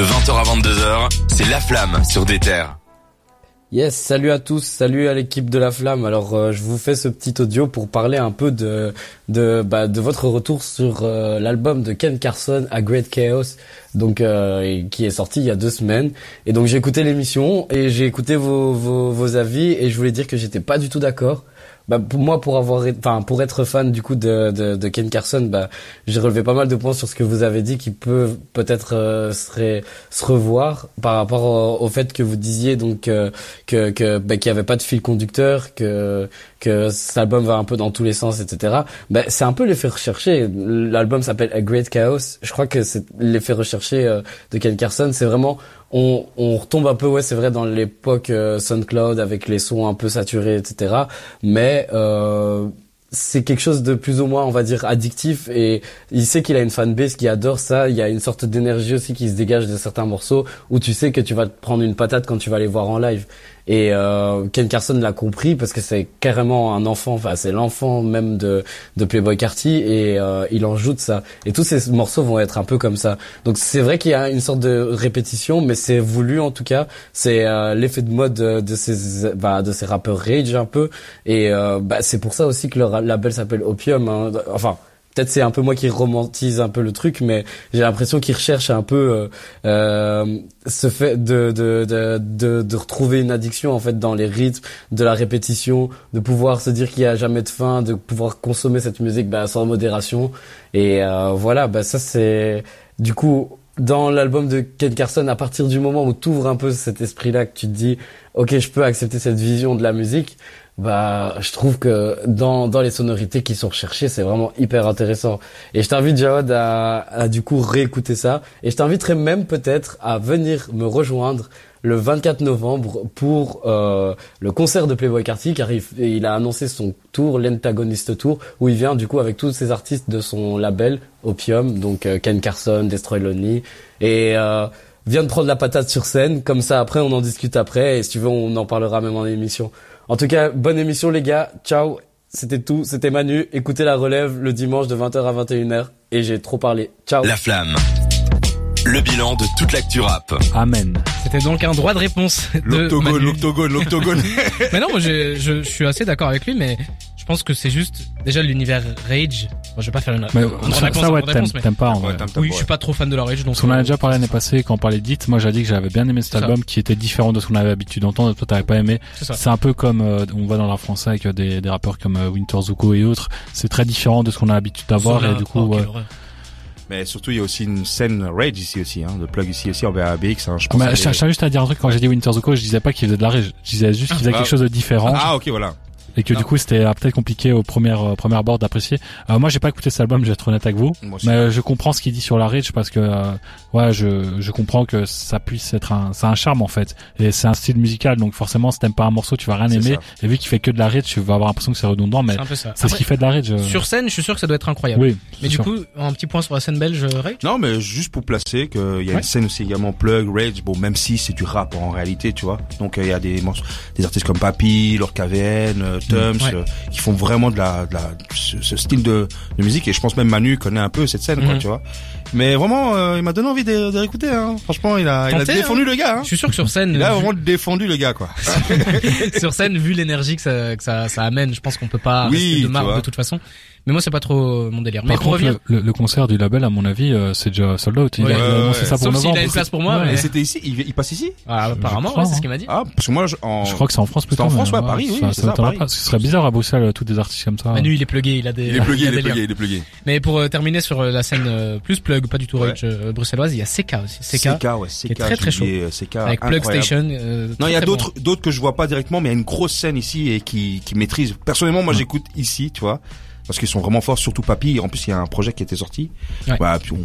De 20h à 22h, c'est La Flamme sur des terres. Yes, salut à tous, salut à l'équipe de La Flamme. Alors, euh, je vous fais ce petit audio pour parler un peu de bah, votre retour sur euh, l'album de Ken Carson, A Great Chaos, donc euh, qui est sorti il y a deux semaines. Et donc j'ai écouté l'émission et j'ai écouté vos avis et je voulais dire que j'étais pas du tout d'accord bah, pour moi, pour avoir, enfin, pour être fan du coup de, de, de Ken Carson, bah, j'ai relevé pas mal de points sur ce que vous avez dit qui peut peut-être euh, se, se revoir par rapport au, fait que vous disiez donc euh, que que bah, qu'il y avait pas de fil conducteur, que que cet album va un peu dans tous les sens, etc. Bah, c'est un peu l'effet recherché. L'album s'appelle A Great Chaos. Je crois que c'est l'effet recherché euh, de Ken Carson. C'est vraiment on, on retombe un peu, ouais, c'est vrai, dans l'époque euh, SoundCloud avec les sons un peu saturés, etc. Mais euh, c'est quelque chose de plus ou moins, on va dire, addictif. Et il sait qu'il a une fanbase qui adore ça. Il y a une sorte d'énergie aussi qui se dégage de certains morceaux où tu sais que tu vas te prendre une patate quand tu vas les voir en live. Et euh, Ken Carson l'a compris parce que c'est carrément un enfant, enfin c'est l'enfant même de, de Playboy Carty et euh, il en joue de ça. Et tous ces morceaux vont être un peu comme ça. Donc c'est vrai qu'il y a une sorte de répétition, mais c'est voulu en tout cas. C'est euh, l'effet de mode de, ces bah, de ces rappeurs rage un peu. Et euh, bah, c'est pour ça aussi que le label s'appelle Opium. Hein. Enfin peut-être c'est un peu moi qui romantise un peu le truc, mais j'ai l'impression qu'il recherche un peu euh, euh, ce fait de de, de, de de retrouver une addiction en fait dans les rythmes, de la répétition, de pouvoir se dire qu'il y a jamais de fin, de pouvoir consommer cette musique bah, sans modération. Et euh, voilà, bah ça c'est du coup dans l'album de Ken Carson, à partir du moment où tu ouvres un peu cet esprit-là, que tu te dis, ok, je peux accepter cette vision de la musique, bah, je trouve que dans, dans les sonorités qui sont recherchées, c'est vraiment hyper intéressant. Et je t'invite, Jawad, à, à du coup réécouter ça. Et je t'inviterai même peut-être à venir me rejoindre le 24 novembre pour euh, le concert de Playboy Carty car il, il a annoncé son tour, l'antagoniste tour, où il vient du coup avec tous ces artistes de son label Opium, donc euh, Ken Carson, Destroy Lonely, et euh, vient de prendre la patate sur scène, comme ça après on en discute après, et si tu veux on en parlera même en émission. En tout cas, bonne émission les gars. Ciao. C'était tout. C'était Manu. Écoutez la relève le dimanche de 20h à 21h. Et j'ai trop parlé. Ciao. La flamme. Le bilan de toute l'actu rap. Amen. C'était donc un droit de réponse. L'octogone, l'octogone, l'octogone. mais non, moi je, je, suis assez d'accord avec lui, mais je pense que c'est juste déjà l'univers Rage. Bon, je vais pas faire une, mais, une ça, réponse, ça, ouais, t'aimes pas en vrai. oui, je suis pas trop fan de la Rage. Donc on en a déjà parlé l'année passée quand on parlait d'Hit. Moi, j'ai dit que j'avais bien aimé cet album qui était différent de ce qu'on avait l'habitude d'entendre. Toi, t'avais pas aimé. C'est un peu comme euh, on voit dans la français avec des, des rappeurs comme euh, Winter Zuko et autres. C'est très différent de ce qu'on a l'habitude d'avoir et du coup. Mais surtout, il y a aussi une scène rage ici aussi, hein, de plug ici aussi en VABX. Hein, je pense. Bah, je cherchais juste à dire un truc quand j'ai dit Winter Zuko, je disais pas qu'il faisait de la rage, je disais juste qu'il faisait ah. quelque chose de différent. Ah ok voilà et que du coup c'était euh, peut-être compliqué au premier euh, premier abord d'apprécier. Euh, moi j'ai pas écouté cet album, je vais être honnête avec vous, mais je comprends ce qu'il dit sur la Rich parce que ouais je je comprends que ça puisse être un c'est un charme en fait et c'est un style musical donc forcément si t'aimes pas un morceau tu vas rien aimer et vu qu'il fait que de la Rich tu vas avoir l'impression que c'est redondant mais c'est ce qui fait de la Rich. Sur scène je suis sûr que ça doit être incroyable. Oui. Mais du coup un petit point sur la scène belge Rage. Non mais juste pour placer qu'il y a une scène aussi également plug Rage bon même si c'est du rap en réalité tu vois donc il y a des des artistes comme Papy, Lord KVN, Tums qui font vraiment de la, de la ce, style de, de, musique et je pense même Manu connaît un peu cette scène quoi mhm. tu vois mais vraiment euh, il m'a donné envie de, de réécouter hein. franchement il a, il a défendu hein. le gars hein. je suis sûr que sur scène il a vraiment défendu le gars quoi sur scène vu l'énergie que ça, que ça, ça amène je pense qu'on peut pas oui, rester de marre de toute façon mais moi, c'est pas trop mon délire. mais pour revenir... le, le, concert du label, à mon avis, euh, c'est déjà sold out. Il ouais, a ça pour Sauf s'il a une place pour moi. Mais c'était ici? Il, il, passe ici? Ah, apparemment, ouais, c'est ce qu'il m'a dit. Ah, parce que moi, je, en... je crois que c'est en France plutôt. en France, ouais, à Paris, oui. Ça, ça, Pas? Ce serait bizarre à Bruxelles, tous des artistes comme ça. Manu, il est plugué, il a des. Il est plugué, il est plugué, il est plugué. Mais pour euh, terminer sur euh, la scène plus plug, pas du tout rage bruxelloise, il y a CK aussi. CK, ouais, CK, très très chaud. Avec Plug Station. Non, il y a d'autres, d'autres que je vois pas directement, mais il y a une grosse scène ici et qui, qui maîtrise. Personnellement, moi, j'écoute ici, tu vois parce qu'ils sont vraiment forts, surtout Papy. En plus, il y a un projet qui était sorti. Ouais. Bah, puis on